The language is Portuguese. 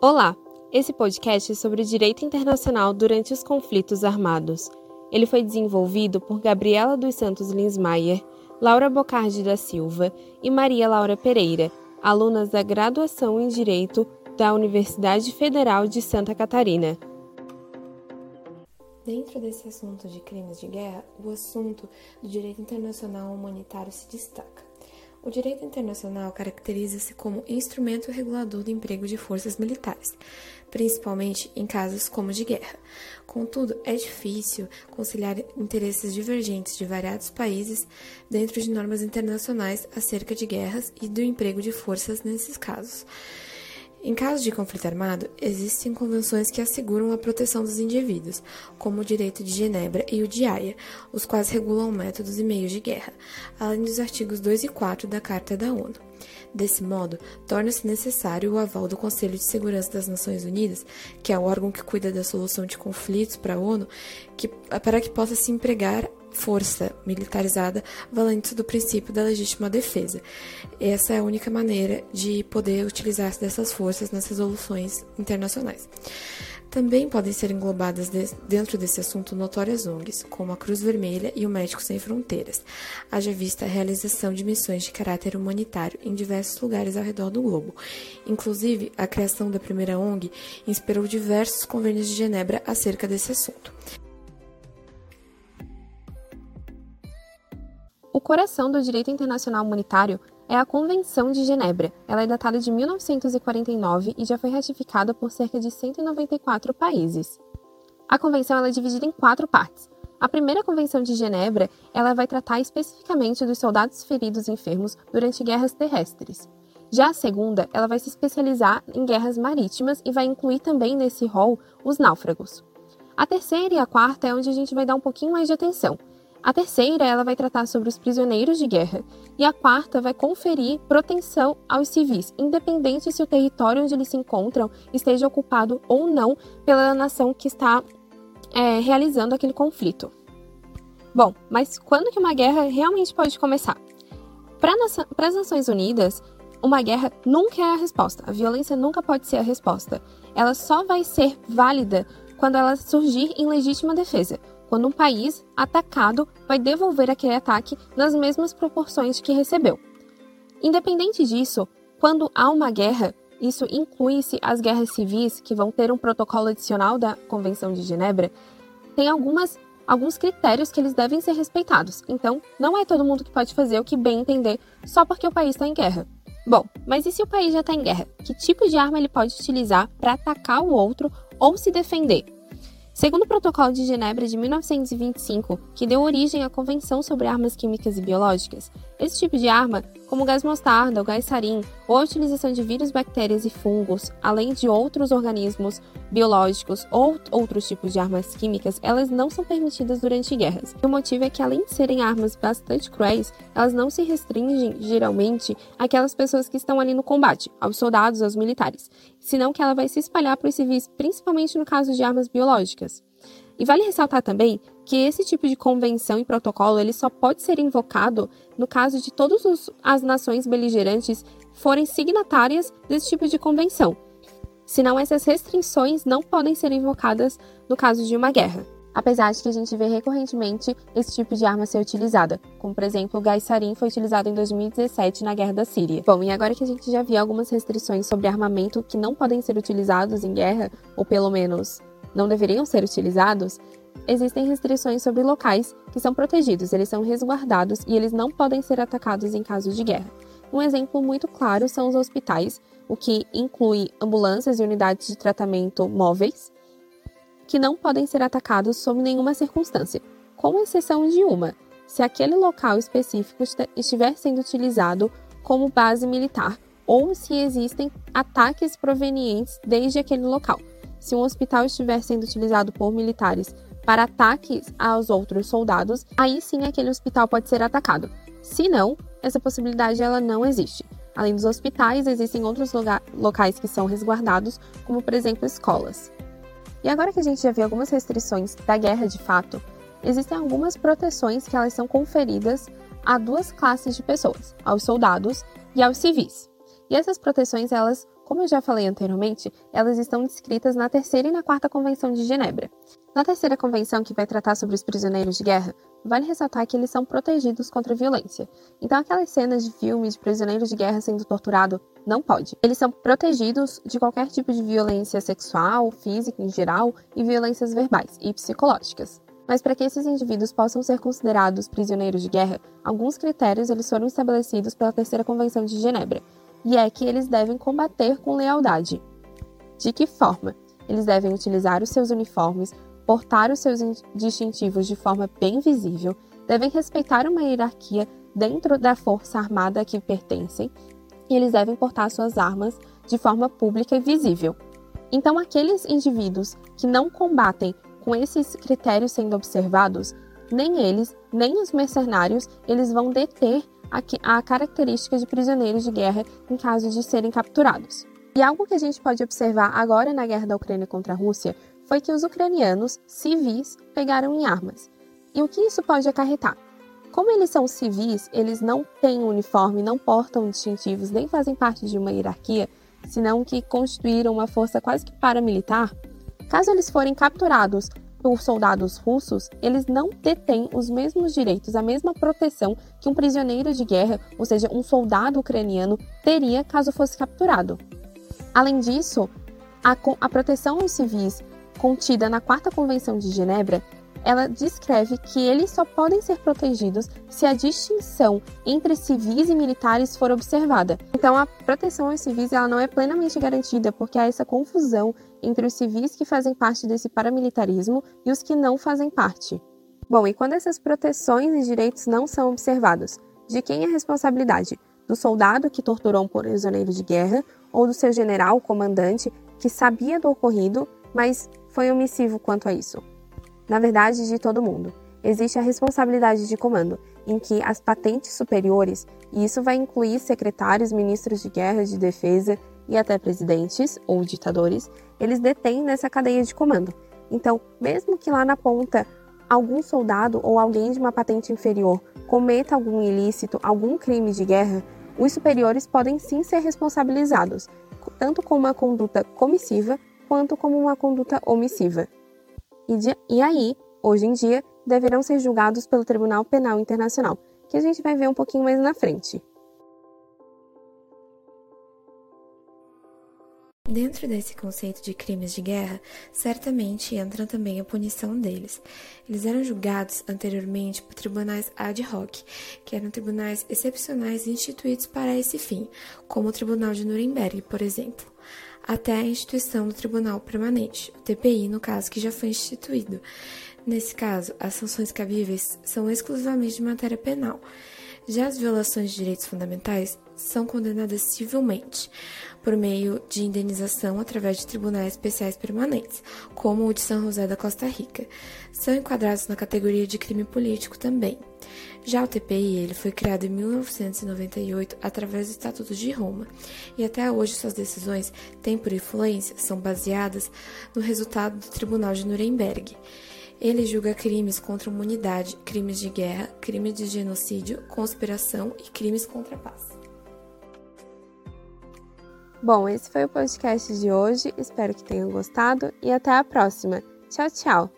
Olá! Esse podcast é sobre direito internacional durante os conflitos armados. Ele foi desenvolvido por Gabriela dos Santos Linsmaier, Laura Bocardi da Silva e Maria Laura Pereira, alunas da graduação em Direito da Universidade Federal de Santa Catarina. Dentro desse assunto de crimes de guerra, o assunto do direito internacional humanitário se destaca. O direito internacional caracteriza-se como instrumento regulador do emprego de forças militares, principalmente em casos como de guerra. Contudo, é difícil conciliar interesses divergentes de variados países dentro de normas internacionais acerca de guerras e do emprego de forças nesses casos. Em caso de conflito armado, existem convenções que asseguram a proteção dos indivíduos, como o Direito de Genebra e o de Haia, os quais regulam métodos e meios de guerra, além dos artigos 2 e 4 da Carta da ONU. Desse modo, torna-se necessário o aval do Conselho de Segurança das Nações Unidas, que é o órgão que cuida da solução de conflitos para a ONU, que, para que possa se empregar força militarizada valente do princípio da legítima defesa. Essa é a única maneira de poder utilizar dessas forças nas resoluções internacionais. Também podem ser englobadas de, dentro desse assunto notórias ONGs, como a Cruz Vermelha e o Médicos Sem Fronteiras, haja vista a realização de missões de caráter humanitário em diversos lugares ao redor do globo. Inclusive, a criação da primeira ONG inspirou diversos convênios de Genebra acerca desse assunto. O coração do direito internacional humanitário é a Convenção de Genebra. Ela é datada de 1949 e já foi ratificada por cerca de 194 países. A convenção é dividida em quatro partes. A primeira Convenção de Genebra ela vai tratar especificamente dos soldados feridos e enfermos durante guerras terrestres. Já a segunda, ela vai se especializar em guerras marítimas e vai incluir também nesse rol os náufragos. A terceira e a quarta é onde a gente vai dar um pouquinho mais de atenção. A terceira, ela vai tratar sobre os prisioneiros de guerra, e a quarta vai conferir proteção aos civis, independente se o território onde eles se encontram esteja ocupado ou não pela nação que está é, realizando aquele conflito. Bom, mas quando que uma guerra realmente pode começar? Para as Nações Unidas, uma guerra nunca é a resposta. A violência nunca pode ser a resposta. Ela só vai ser válida quando ela surgir em legítima defesa, quando um país atacado vai devolver aquele ataque nas mesmas proporções que recebeu. Independente disso, quando há uma guerra, isso inclui-se as guerras civis, que vão ter um protocolo adicional da Convenção de Genebra, tem algumas, alguns critérios que eles devem ser respeitados. Então, não é todo mundo que pode fazer o que bem entender só porque o país está em guerra. Bom, mas e se o país já está em guerra? Que tipo de arma ele pode utilizar para atacar o outro ou se defender? Segundo o Protocolo de Genebra de 1925, que deu origem à Convenção sobre Armas Químicas e Biológicas, esse tipo de arma, como o gás mostarda, o gás sarin ou a utilização de vírus, bactérias e fungos, além de outros organismos biológicos ou outros tipos de armas químicas, elas não são permitidas durante guerras. O motivo é que, além de serem armas bastante cruéis, elas não se restringem, geralmente, àquelas pessoas que estão ali no combate, aos soldados, aos militares, senão que ela vai se espalhar para os civis, principalmente no caso de armas biológicas. E vale ressaltar também que esse tipo de convenção e protocolo ele só pode ser invocado no caso de todas as nações beligerantes forem signatárias desse tipo de convenção. Senão, essas restrições não podem ser invocadas no caso de uma guerra. Apesar de que a gente vê recorrentemente esse tipo de arma ser utilizada, como por exemplo o gás sarin foi utilizado em 2017 na guerra da Síria. Bom, e agora que a gente já viu algumas restrições sobre armamento que não podem ser utilizados em guerra, ou pelo menos não deveriam ser utilizados, existem restrições sobre locais que são protegidos, eles são resguardados e eles não podem ser atacados em caso de guerra. Um exemplo muito claro são os hospitais, o que inclui ambulâncias e unidades de tratamento móveis, que não podem ser atacados sob nenhuma circunstância, com exceção de uma, se aquele local específico estiver sendo utilizado como base militar ou se existem ataques provenientes desde aquele local. Se um hospital estiver sendo utilizado por militares para ataques aos outros soldados, aí sim aquele hospital pode ser atacado. Se não, essa possibilidade ela não existe. Além dos hospitais, existem outros locais que são resguardados, como por exemplo escolas. E agora que a gente já viu algumas restrições da guerra de fato, existem algumas proteções que elas são conferidas a duas classes de pessoas, aos soldados e aos civis. E essas proteções, elas, como eu já falei anteriormente, elas estão descritas na terceira e na quarta Convenção de Genebra. Na terceira convenção, que vai tratar sobre os prisioneiros de guerra, vale ressaltar que eles são protegidos contra a violência. Então, aquelas cenas de filme de prisioneiros de guerra sendo torturado não pode. Eles são protegidos de qualquer tipo de violência sexual, física em geral e violências verbais e psicológicas. Mas para que esses indivíduos possam ser considerados prisioneiros de guerra, alguns critérios eles foram estabelecidos pela Terceira Convenção de Genebra, e é que eles devem combater com lealdade. De que forma? Eles devem utilizar os seus uniformes, portar os seus distintivos de forma bem visível, devem respeitar uma hierarquia dentro da força armada a que pertencem, e eles devem portar suas armas de forma pública e visível. Então, aqueles indivíduos que não combatem com esses critérios sendo observados, nem eles, nem os mercenários, eles vão deter a, característica de prisioneiros de guerra em caso de serem capturados. E algo que a gente pode observar agora na guerra da Ucrânia contra a Rússia foi que os ucranianos civis pegaram em armas. E o que isso pode acarretar? Como eles são civis, eles não têm uniforme, não portam distintivos, nem fazem parte de uma hierarquia, senão que constituíram uma força quase que paramilitar. Caso eles forem capturados por soldados russos, eles não detêm os mesmos direitos, a mesma proteção que um prisioneiro de guerra, ou seja, um soldado ucraniano, teria caso fosse capturado. Além disso, a, a proteção aos civis contida na Quarta Convenção de Genebra ela descreve que eles só podem ser protegidos se a distinção entre civis e militares for observada. Então, a proteção aos civis ela não é plenamente garantida porque há essa confusão entre os civis que fazem parte desse paramilitarismo e os que não fazem parte. Bom, e quando essas proteções e direitos não são observados, de quem é a responsabilidade? Do soldado que torturou um prisioneiro de guerra ou do seu general, comandante, que sabia do ocorrido, mas foi omissivo quanto a isso? Na verdade, de todo mundo. Existe a responsabilidade de comando, em que as patentes superiores, e isso vai incluir secretários, ministros de guerra, de defesa e até presidentes ou ditadores, eles detêm nessa cadeia de comando. Então, mesmo que lá na ponta algum soldado ou alguém de uma patente inferior cometa algum ilícito, algum crime de guerra, os superiores podem sim ser responsabilizados, tanto com uma conduta comissiva quanto como uma conduta omissiva e, de, e aí, hoje em dia, deverão ser julgados pelo Tribunal Penal Internacional, que a gente vai ver um pouquinho mais na frente. Dentro desse conceito de crimes de guerra, certamente entra também a punição deles. Eles eram julgados anteriormente por tribunais ad hoc, que eram tribunais excepcionais instituídos para esse fim, como o Tribunal de Nuremberg, por exemplo até a instituição do Tribunal Permanente, o TPI, no caso, que já foi instituído. Nesse caso, as sanções cabíveis são exclusivamente de matéria penal. Já as violações de direitos fundamentais são condenadas civilmente, por meio de indenização através de tribunais especiais permanentes, como o de São José da Costa Rica. São enquadrados na categoria de crime político também. Já o TPI ele foi criado em 1998 através do Estatuto de Roma, e até hoje suas decisões têm por influência são baseadas no resultado do Tribunal de Nuremberg. Ele julga crimes contra a humanidade, crimes de guerra, crimes de genocídio, conspiração e crimes contra a paz. Bom, esse foi o podcast de hoje. Espero que tenham gostado e até a próxima. Tchau, tchau!